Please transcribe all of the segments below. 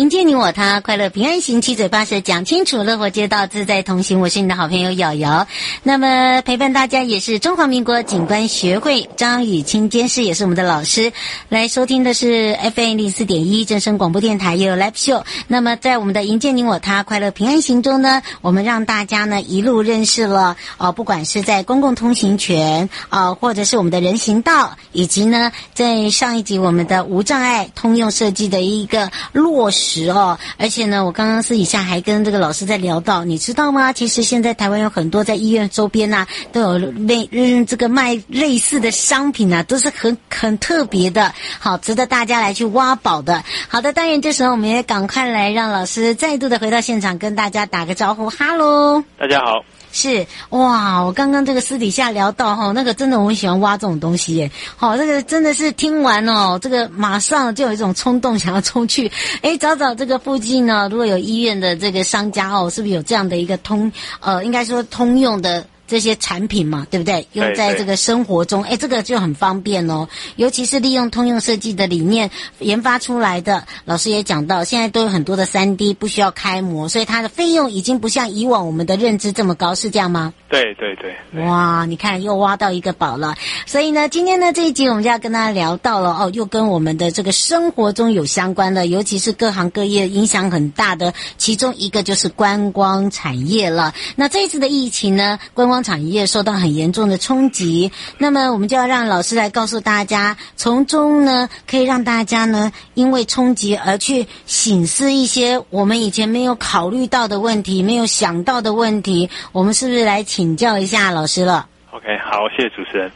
迎接你我他，快乐平安行，七嘴八舌讲清楚，乐活街道自在同行。我是你的好朋友瑶瑶。那么陪伴大家也是中华民国景观学会张雨清监事，也是我们的老师。来收听的是 FM 零四点一正声广播电台，也有 Live Show。那么在我们的迎接你我他，快乐平安行中呢，我们让大家呢一路认识了哦，不管是在公共通行权啊、或者是我们的人行道，以及呢在上一集我们的无障碍通用设计的一个落实。实哦，而且呢，我刚刚私底下还跟这个老师在聊到，你知道吗？其实现在台湾有很多在医院周边呐、都有类嗯这个卖类似的商品啊，都是很很特别的，好值得大家来去挖宝的。好的，当然这时候我们也赶快来让老师再度的回到现场，跟大家打个招呼，哈喽，大家好。是哇，我刚刚这个私底下聊到哈，那个真的我很喜欢挖这种东西耶。好，这个真的是听完哦，这个马上就有一种冲动想要冲去，哎，找找这个附近呢，如果有医院的这个商家哦，是不是有这样的一个通呃，应该说通用的。这些产品嘛，对不对？用在这个生活中，哎，这个就很方便哦。尤其是利用通用设计的理念研发出来的，老师也讲到，现在都有很多的三 D 不需要开模，所以它的费用已经不像以往我们的认知这么高，是这样吗？对对对。哇，你看又挖到一个宝了。所以呢，今天呢这一集我们就要跟大家聊到了哦，又跟我们的这个生活中有相关的，尤其是各行各业影响很大的，其中一个就是观光产业了。那这一次的疫情呢，观光产业受到很严重的冲击，那么我们就要让老师来告诉大家，从中呢可以让大家呢因为冲击而去省思一些我们以前没有考虑到的问题，没有想到的问题，我们是不是来请教一下老师了？OK，好，谢谢主持人。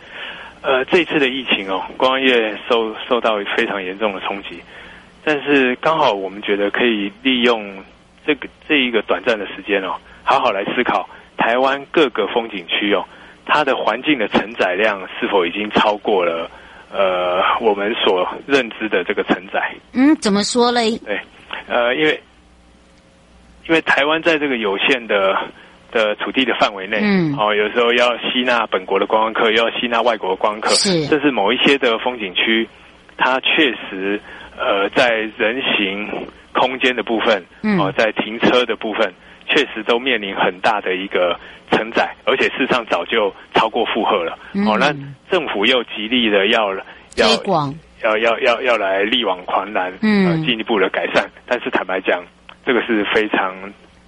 呃，这次的疫情哦，光业受受到非常严重的冲击，但是刚好我们觉得可以利用这个这一个短暂的时间哦，好好来思考。台湾各个风景区哦，它的环境的承载量是否已经超过了呃我们所认知的这个承载？嗯，怎么说嘞？对，呃，因为因为台湾在这个有限的的土地的范围内，嗯，哦，有时候要吸纳本国的观光客，又要吸纳外国的观光客，是，这是某一些的风景区，它确实呃在人行空间的部分，嗯，哦，在停车的部分。确实都面临很大的一个承载，而且事实上早就超过负荷了。嗯、哦，那政府又极力的要要要要要要来力挽狂澜，嗯、呃，进一步的改善。但是坦白讲，这个是非常。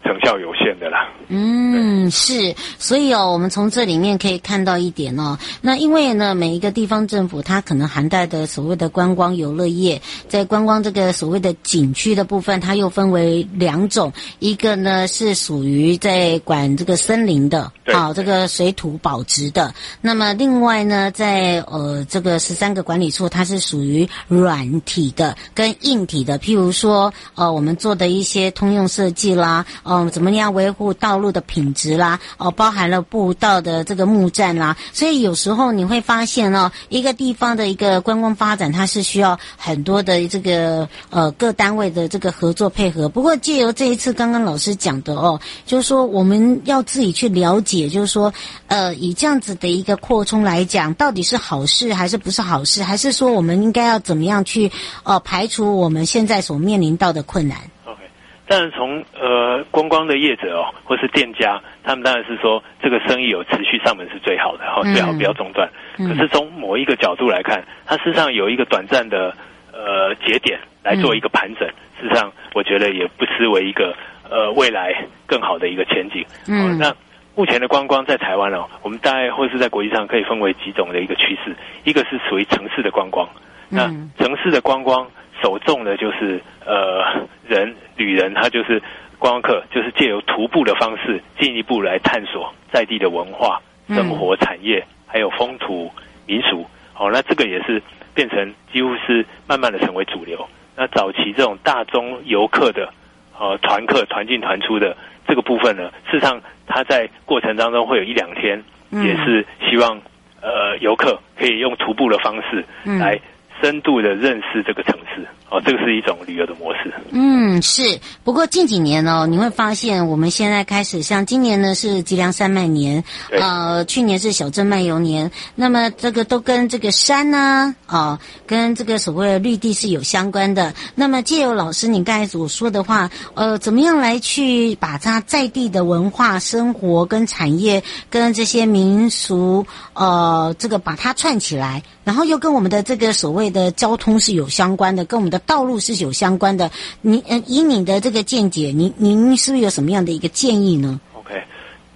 成效有限的啦。嗯，是，所以哦，我们从这里面可以看到一点哦。那因为呢，每一个地方政府它可能涵盖的所谓的观光游乐业，在观光这个所谓的景区的部分，它又分为两种，一个呢是属于在管这个森林的，好，这个水土保值的。那么另外呢，在呃这个十三个管理处，它是属于软体的跟硬体的，譬如说呃我们做的一些通用设计啦，呃，怎么样维护道路的品质啦？哦，包含了步道的这个木栈啦，所以有时候你会发现哦，一个地方的一个观光发展，它是需要很多的这个呃各单位的这个合作配合。不过借由这一次刚刚老师讲的哦，就是说我们要自己去了解解，就是说，呃，以这样子的一个扩充来讲，到底是好事还是不是好事？还是说我们应该要怎么样去呃排除我们现在所面临到的困难？OK，当然从呃观光的业者哦，或是店家，他们当然是说这个生意有持续上门是最好的，哈、嗯，最好不要中断。嗯、可是从某一个角度来看，它事实上有一个短暂的呃节点来做一个盘整，嗯、事实上我觉得也不失为一个呃未来更好的一个前景。嗯，呃、那目前的观光在台湾哦，我们大概或是在国际上可以分为几种的一个趋势，一个是属于城市的观光，那城市的观光首重的就是呃人旅人，他就是观光客，就是借由徒步的方式进一步来探索在地的文化、生活、产业。还有风土民俗，好，那这个也是变成几乎是慢慢的成为主流。那早期这种大宗游客的，呃，团客团进团出的这个部分呢，事实上它在过程当中会有一两天，也是希望呃游客可以用徒步的方式来深度的认识这个城市。哦，这个是一种旅游的模式。嗯，是。不过近几年哦，你会发现我们现在开始，像今年呢是吉良山脉年，呃，去年是小镇漫游年。那么这个都跟这个山呢，啊、呃，跟这个所谓的绿地是有相关的。那么借由老师你刚才所说的话，呃，怎么样来去把它在地的文化、生活跟产业跟这些民俗，呃，这个把它串起来，然后又跟我们的这个所谓的交通是有相关的，跟我们的。道路是有相关的，您呃，以你的这个见解，您您是不是有什么样的一个建议呢？OK，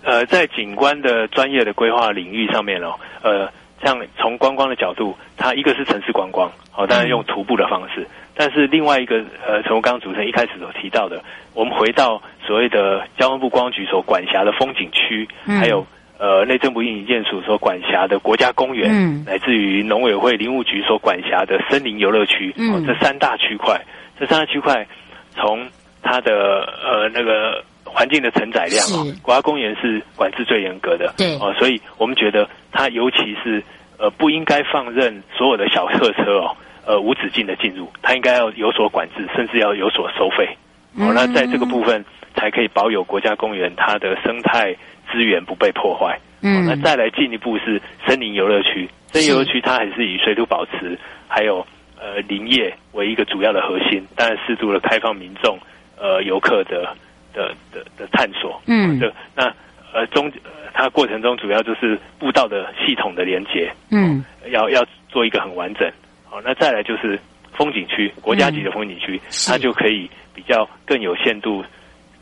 呃，在景观的专业的规划领域上面哦，呃，像从观光的角度，它一个是城市观光，好、哦，当然用徒步的方式，嗯、但是另外一个呃，从刚刚主持人一开始所提到的，我们回到所谓的交通部观光局所管辖的风景区，嗯、还有。呃，内政部运营建署所管辖的国家公园，嗯，乃至于农委会林务局所管辖的森林游乐区，嗯、哦，这三大区块，这三大区块，从它的呃那个环境的承载量啊，是国家公园是管制最严格的，对，哦，所以我们觉得它尤其是呃不应该放任所有的小客车哦，呃无止境的进入，它应该要有所管制，甚至要有所收费，哦，那在这个部分才可以保有国家公园它的生态。资源不被破坏，嗯，那再来进一步是森林游乐区，森林游乐区它还是以水土保持还有呃林业为一个主要的核心，当然适度的开放民众呃游客的的的的探索，嗯，的那呃中它过程中主要就是步道的系统的连接，嗯，要要做一个很完整，好，那再来就是风景区，国家级的风景区，嗯，它就可以比较更有限度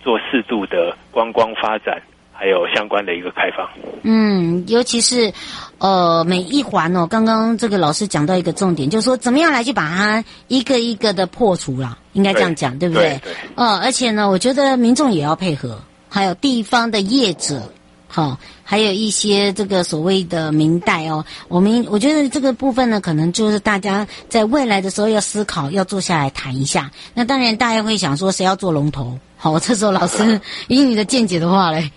做适度的观光发展。还有相关的一个开放，嗯，尤其是，呃，每一环哦，刚刚这个老师讲到一个重点，就是说怎么样来去把它一个一个的破除了，应该这样讲，对，对不对？对。呃，而且呢，我觉得民众也要配合，还有地方的业者，好、哦，还有一些这个所谓的明代哦，我们我觉得这个部分呢，可能就是大家在未来的时候要思考，要坐下来谈一下。那当然，大家会想说，谁要做龙头？好，这时候老师 以你的见解的话嘞。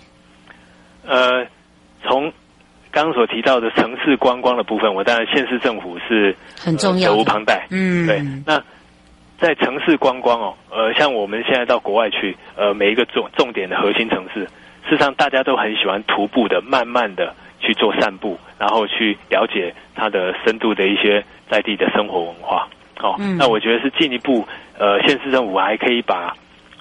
呃，从刚刚所提到的城市观光的部分，我当然县市政府是很重要，责无旁贷。嗯，对。那在城市观光哦，呃，像我们现在到国外去，呃，每一个重重点的核心城市，事实上大家都很喜欢徒步的，慢慢的去做散步，然后去了解它的深度的一些在地的生活文化。哦，嗯、那我觉得是进一步，呃，县市政府还可以把。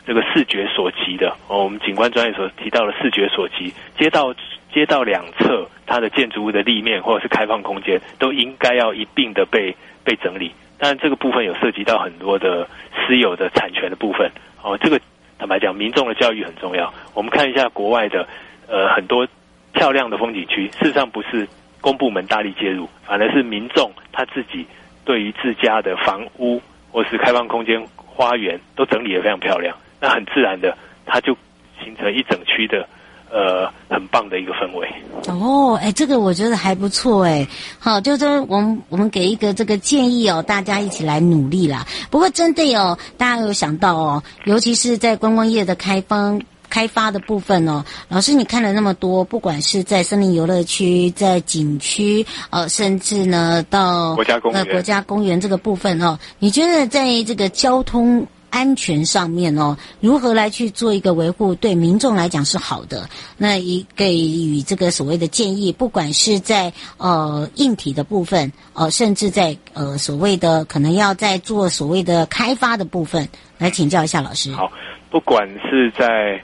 这个视觉所及的哦，我们景观专业所提到的视觉所及，街道街道两侧它的建筑物的立面或者是开放空间，都应该要一并的被被整理。当然，这个部分有涉及到很多的私有的产权的部分哦。这个坦白讲，民众的教育很重要。我们看一下国外的呃很多漂亮的风景区，事实上不是公部门大力介入，反而是民众他自己对于自家的房屋或是开放空间、花园都整理的非常漂亮。那很自然的，它就形成一整区的，呃，很棒的一个氛围。哦，哎，这个我觉得还不错，哎，好，就是说我们我们给一个这个建议哦，大家一起来努力啦。不过真的哦，大家有想到哦，尤其是在观光业的开放开发的部分哦，老师你看了那么多，不管是在森林游乐区、在景区，呃，甚至呢到国家公园、呃国家公园这个部分哦，你觉得在这个交通？安全上面哦，如何来去做一个维护，对民众来讲是好的。那一给予这个所谓的建议，不管是在呃硬体的部分，呃，甚至在呃所谓的可能要在做所谓的开发的部分，来请教一下老师。好，不管是在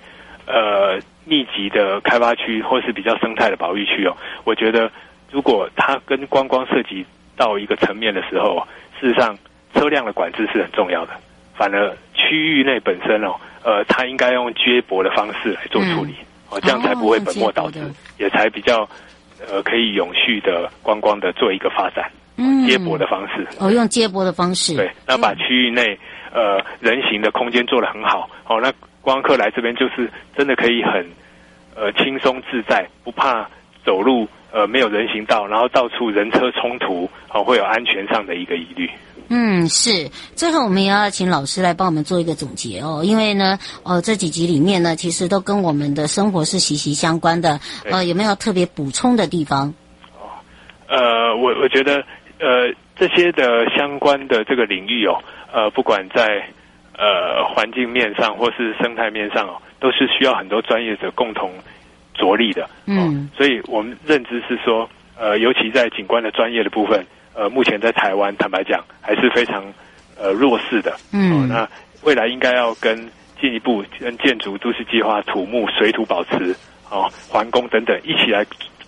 呃密集的开发区，或是比较生态的保育区哦，我觉得如果它跟观光涉及到一个层面的时候，事实上车辆的管制是很重要的。反而区域内本身哦，呃，它应该用接驳的方式来做处理，哦、嗯，这样才不会本末倒置，哦、也才比较呃可以永续的观光的做一个发展。嗯，接驳的方式，哦，用接驳的方式，对，那把区域内呃人行的空间做得很好，哦，那观光客来这边就是真的可以很呃轻松自在，不怕走路呃没有人行道，然后到处人车冲突，哦，会有安全上的一个疑虑。嗯，是。最后，我们也要请老师来帮我们做一个总结哦，因为呢，呃，这几集里面呢，其实都跟我们的生活是息息相关的。呃，有没有特别补充的地方？哦，呃，我我觉得，呃，这些的相关的这个领域哦，呃，不管在呃环境面上或是生态面上哦，都是需要很多专业者共同着力的。嗯，所以我们认知是说，呃，尤其在景观的专业的部分。呃，目前在台湾，坦白讲还是非常呃弱势的。嗯、哦，那未来应该要跟进一步跟建筑都市计划、土木、水土保持、哦环工等等一起来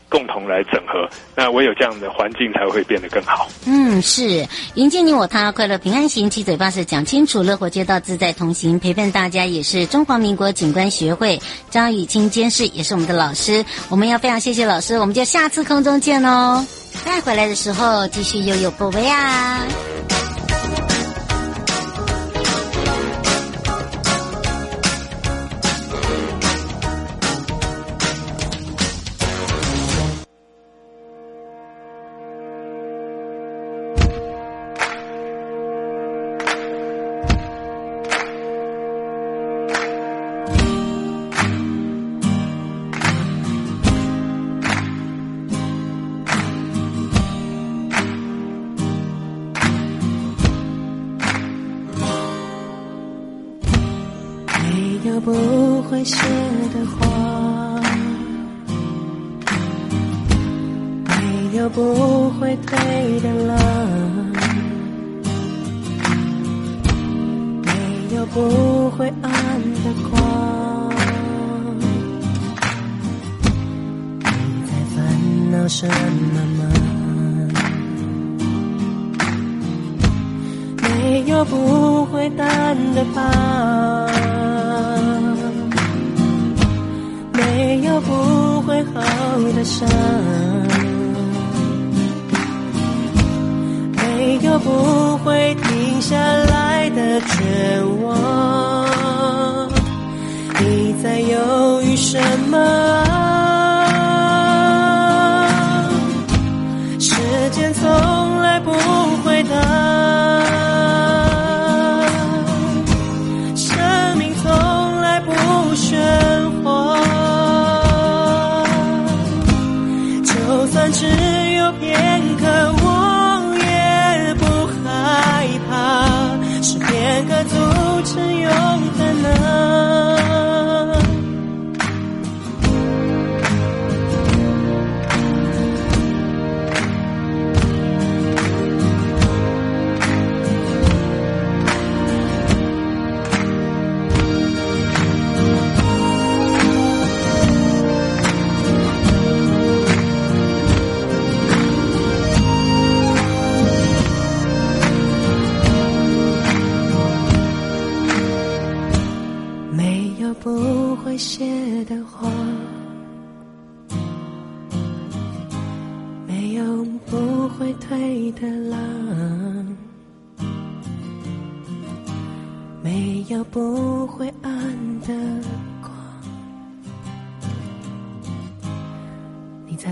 共同来整合。那唯有这样的环境才会变得更好。嗯，是迎接你我他，快乐平安行，七嘴八舌讲清楚，乐活街道自在同行，陪伴大家也是中华民国景观学会张雨清监事，也是我们的老师。我们要非常谢谢老师，我们就下次空中见哦。再回来的时候，继续悠悠宝贝啊。不会暗的光。你在烦恼什么吗？没有不会淡的疤，没有不会好的伤。没有不会停下来的绝望。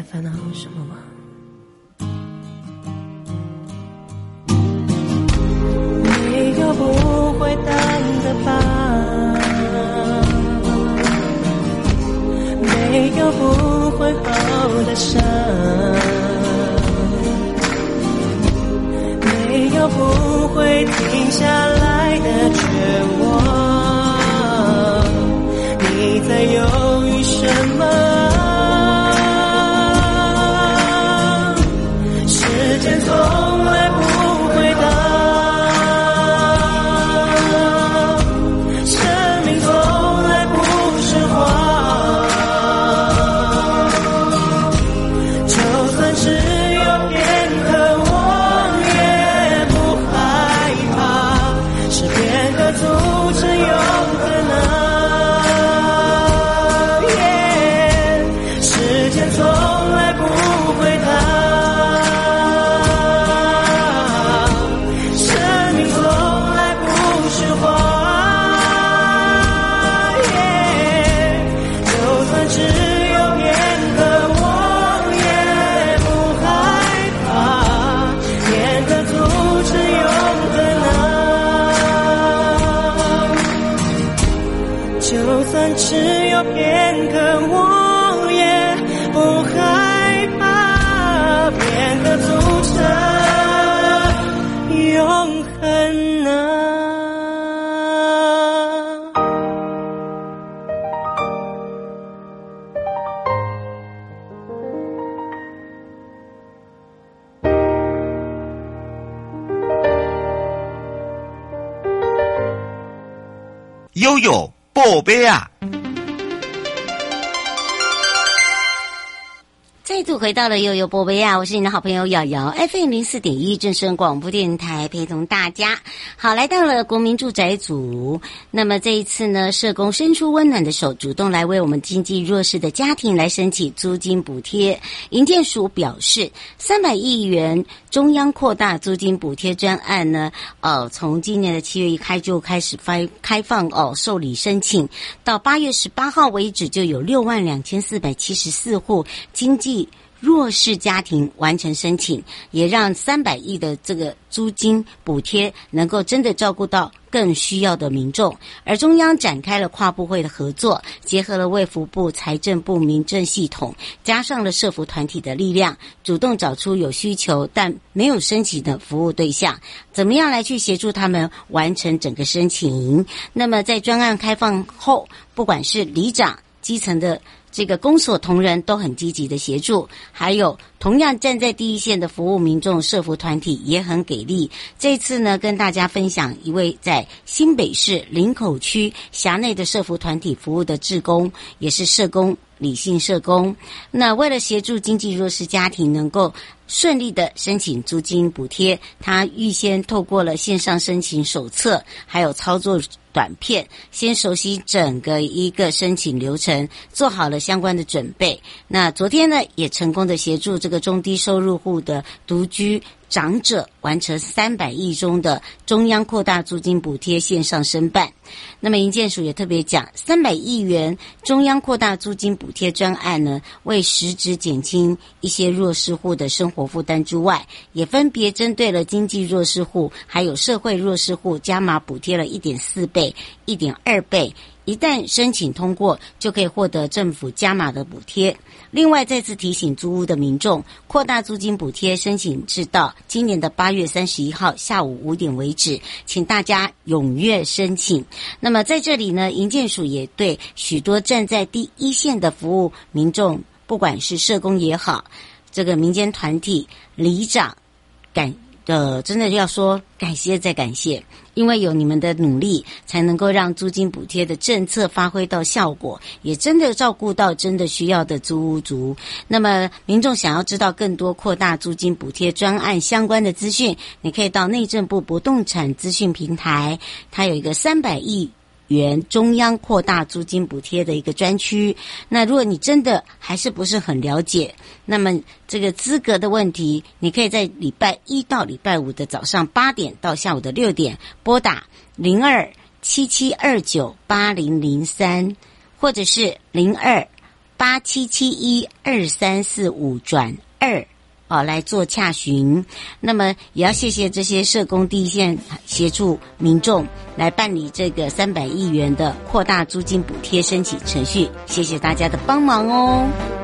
烦恼什么吗？没有不会淡的吧？没有不会好的伤没有不会停下来的绝望。你在右宝贝啊！再度回到了悠悠宝贝啊！我是你的好朋友瑶瑶，FM 零四点一正声广播电台，陪同大家。好，来到了国民住宅组。那么这一次呢，社工伸出温暖的手，主动来为我们经济弱势的家庭来申请租金补贴。营建署表示，三百亿元中央扩大租金补贴专案呢，呃，从今年的七月一开就开始发开放哦受理申请，到八月十八号为止，就有六万两千四百七十四户经济。弱势家庭完成申请，也让三百亿的这个租金补贴能够真的照顾到更需要的民众。而中央展开了跨部会的合作，结合了卫福部、财政部、民政系统，加上了社福团体的力量，主动找出有需求但没有申请的服务对象，怎么样来去协助他们完成整个申请？那么在专案开放后，不管是里长、基层的。这个公所同仁都很积极的协助，还有同样站在第一线的服务民众社服团体也很给力。这次呢，跟大家分享一位在新北市林口区辖内的社服团体服务的志工，也是社工。理性社工，那为了协助经济弱势家庭能够顺利的申请租金补贴，他预先透过了线上申请手册，还有操作短片，先熟悉整个一个申请流程，做好了相关的准备。那昨天呢，也成功的协助这个中低收入户的独居长者完成三百亿中的中央扩大租金补贴线上申办。那么银建署也特别讲，三百亿元中央扩大租金补贴专案呢，为实质减轻一些弱势户的生活负担之外，也分别针对了经济弱势户还有社会弱势户加码补贴了一点四倍、一点二倍。一旦申请通过，就可以获得政府加码的补贴。另外，再次提醒租屋的民众，扩大租金补贴申请至到今年的八月三十一号下午五点为止，请大家踊跃申请。那么在这里呢，营建署也对许多站在第一线的服务民众，不管是社工也好，这个民间团体、里长，感。呃，真的要说感谢再感谢，因为有你们的努力，才能够让租金补贴的政策发挥到效果，也真的照顾到真的需要的租屋族。那么，民众想要知道更多扩大租金补贴专案相关的资讯，你可以到内政部不动产资讯平台，它有一个三百亿。原中央扩大租金补贴的一个专区。那如果你真的还是不是很了解，那么这个资格的问题，你可以在礼拜一到礼拜五的早上八点到下午的六点拨打零二七七二九八零零三，或者是零二八七七一二三四五转二。哦，来做洽询，那么也要谢谢这些社工第一线协助民众来办理这个三百亿元的扩大租金补贴申请程序，谢谢大家的帮忙哦。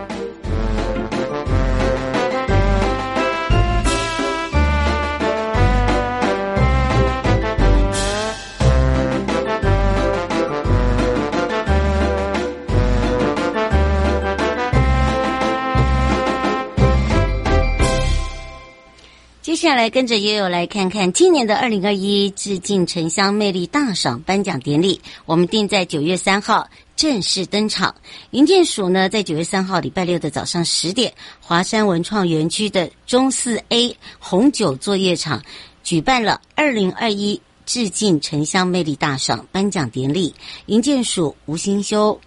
接下来跟着悠悠来看看今年的二零二一致敬城乡魅力大赏颁奖典礼，我们定在九月三号正式登场。营建署呢，在九月三号礼拜六的早上十点，华山文创园区的中四 A 红酒作业场举办了二零二一致敬城乡魅力大赏颁奖典礼。营建署吴新修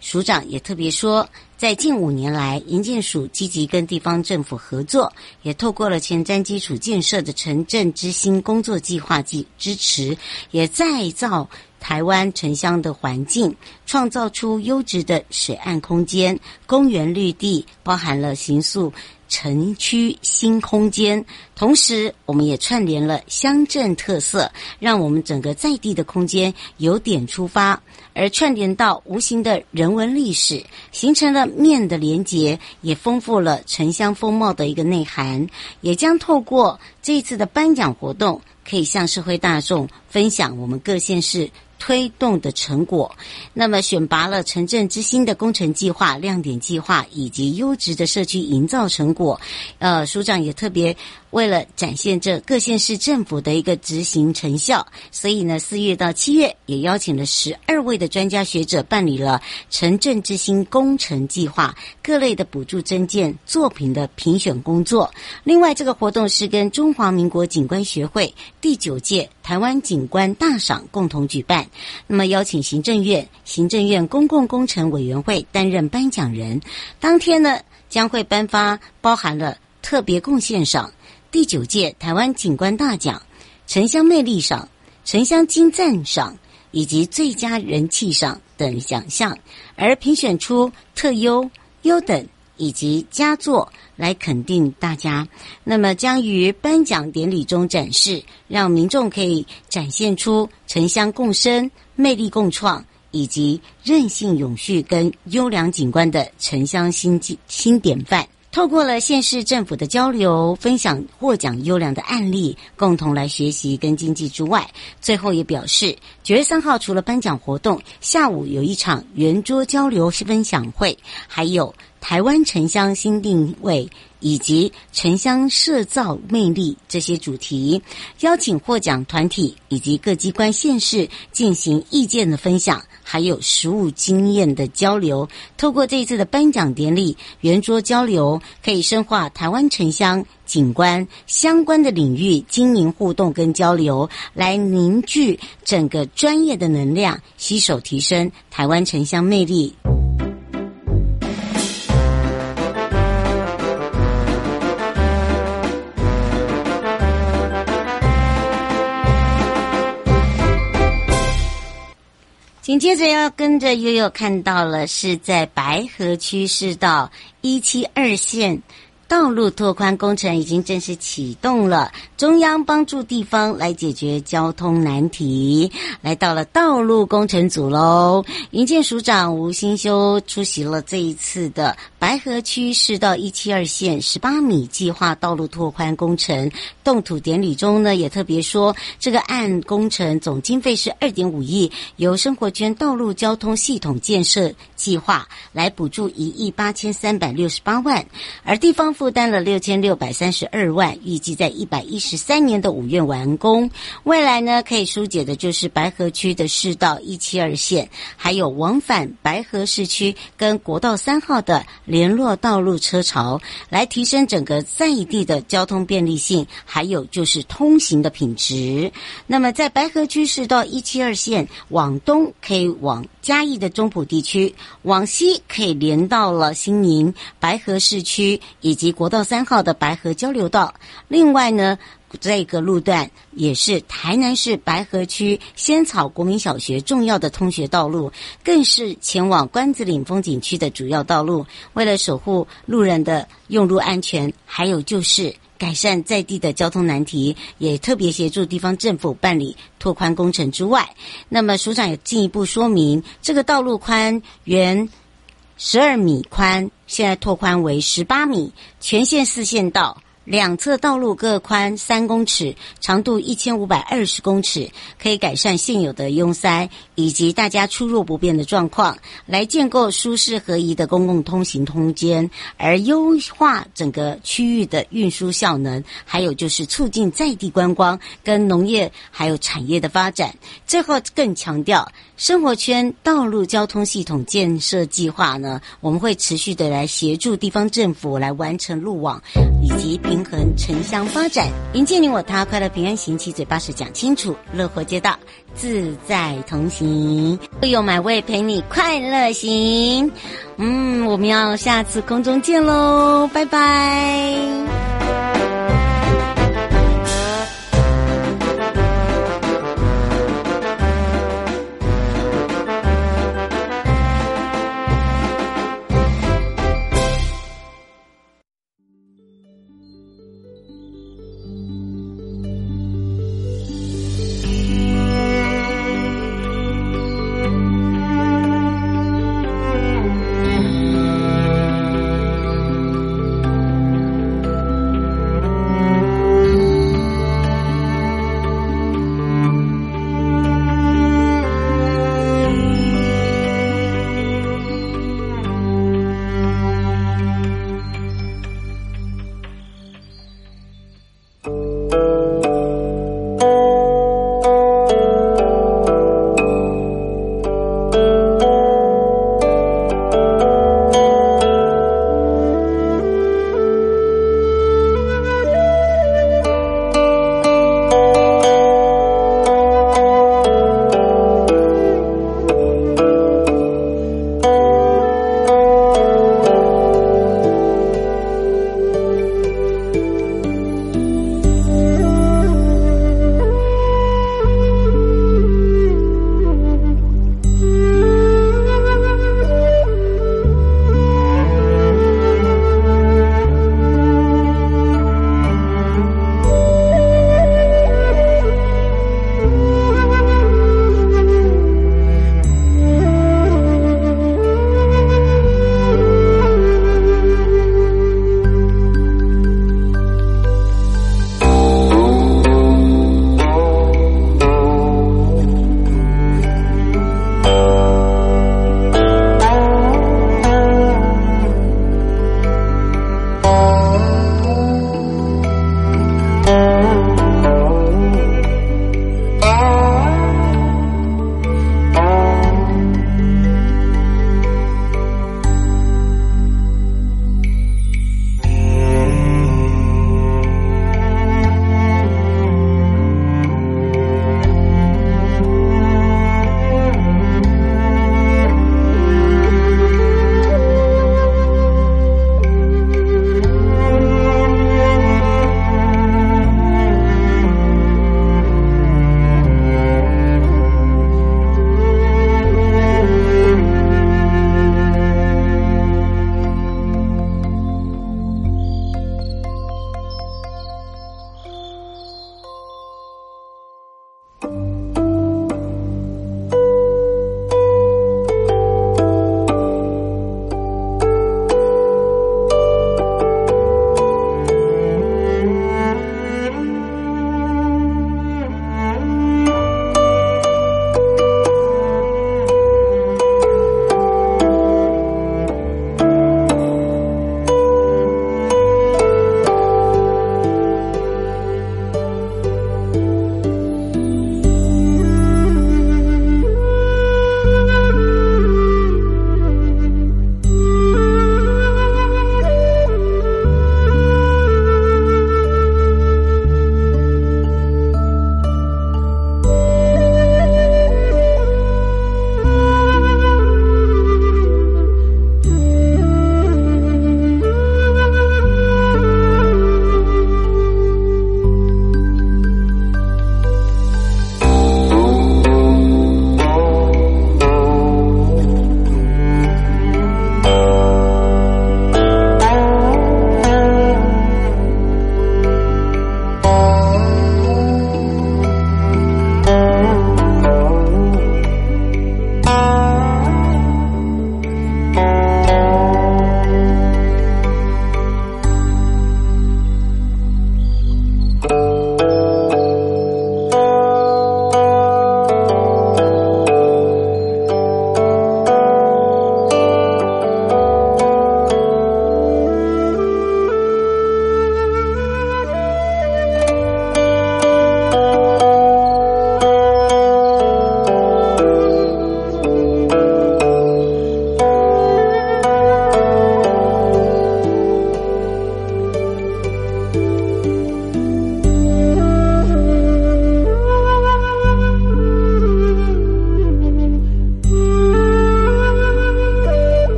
署长也特别说。在近五年来，营建署积极跟地方政府合作，也透过了前瞻基础建设的城镇之星工作计划及支持，也再造台湾城乡的环境，创造出优质的水岸空间、公园绿地，包含了形塑城区新空间。同时，我们也串联了乡镇特色，让我们整个在地的空间由点出发。而串联到无形的人文历史，形成了面的连结，也丰富了城乡风貌的一个内涵，也将透过这次的颁奖活动，可以向社会大众分享我们各县市推动的成果。那么选拔了城镇之星的工程计划、亮点计划以及优质的社区营造成果。呃，署长也特别。为了展现这各县市政府的一个执行成效，所以呢，四月到七月也邀请了十二位的专家学者办理了城镇之星工程计划各类的补助征件作品的评选工作。另外，这个活动是跟中华民国景观学会第九届台湾景观大赏共同举办。那么，邀请行政院行政院公共工程委员会担任颁奖人。当天呢，将会颁发包含了特别贡献赏。第九届台湾景观大奖、城乡魅力赏、城乡金赞赏以及最佳人气赏等奖项，而评选出特优、优等以及佳作来肯定大家。那么将于颁奖典礼中展示，让民众可以展现出城乡共生、魅力共创以及韧性永续跟优良景观的城乡新新典范。透过了县市政府的交流，分享获奖优良的案例，共同来学习跟经济之外，最后也表示，九月三号除了颁奖活动，下午有一场圆桌交流分享会，还有台湾城乡新定位。以及城乡社造魅力这些主题，邀请获奖团体以及各机关县市进行意见的分享，还有实务经验的交流。透过这一次的颁奖典礼圆桌交流，可以深化台湾城乡景观相关的领域经营互动跟交流，来凝聚整个专业的能量，携手提升台湾城乡魅力。紧接着要跟着悠悠看到了，是在白河区市道一七二线。道路拓宽工程已经正式启动了，中央帮助地方来解决交通难题，来到了道路工程组喽。营建署长吴新修出席了这一次的白河区市道一七二线十八米计划道路拓宽工程动土典礼中呢，也特别说，这个案工程总经费是二点五亿，由生活圈道路交通系统建设计划来补助一亿八千三百六十八万，而地方。负担了六千六百三十二万，预计在一百一十三年的五月完工。未来呢，可以疏解的就是白河区的市道一七二线，还有往返白河市区跟国道三号的联络道路车潮，来提升整个在地的交通便利性，还有就是通行的品质。那么，在白河区市道一七二线往东可以往嘉义的中埔地区，往西可以连到了新营白河市区以及。国道三号的白河交流道，另外呢，这个路段也是台南市白河区仙草国民小学重要的通学道路，更是前往关子岭风景区的主要道路。为了守护路人的用路安全，还有就是改善在地的交通难题，也特别协助地方政府办理拓宽工程之外，那么署长也进一步说明，这个道路宽原十二米宽。现在拓宽为十八米，全线四线道，两侧道路各宽三公尺，长度一千五百二十公尺，可以改善现有的拥塞以及大家出入不便的状况，来建构舒适合宜的公共通行空间，而优化整个区域的运输效能，还有就是促进在地观光跟农业还有产业的发展。最后更强调，生活圈道路交通系统建设计划呢，我们会持续的来协助地方政府来完成路网以及平平衡城乡发展，迎接你我他，快乐平安行，七嘴八舌讲清楚，乐活街道自在同行，会有买位陪你快乐行。嗯，我们要下次空中见喽，拜拜。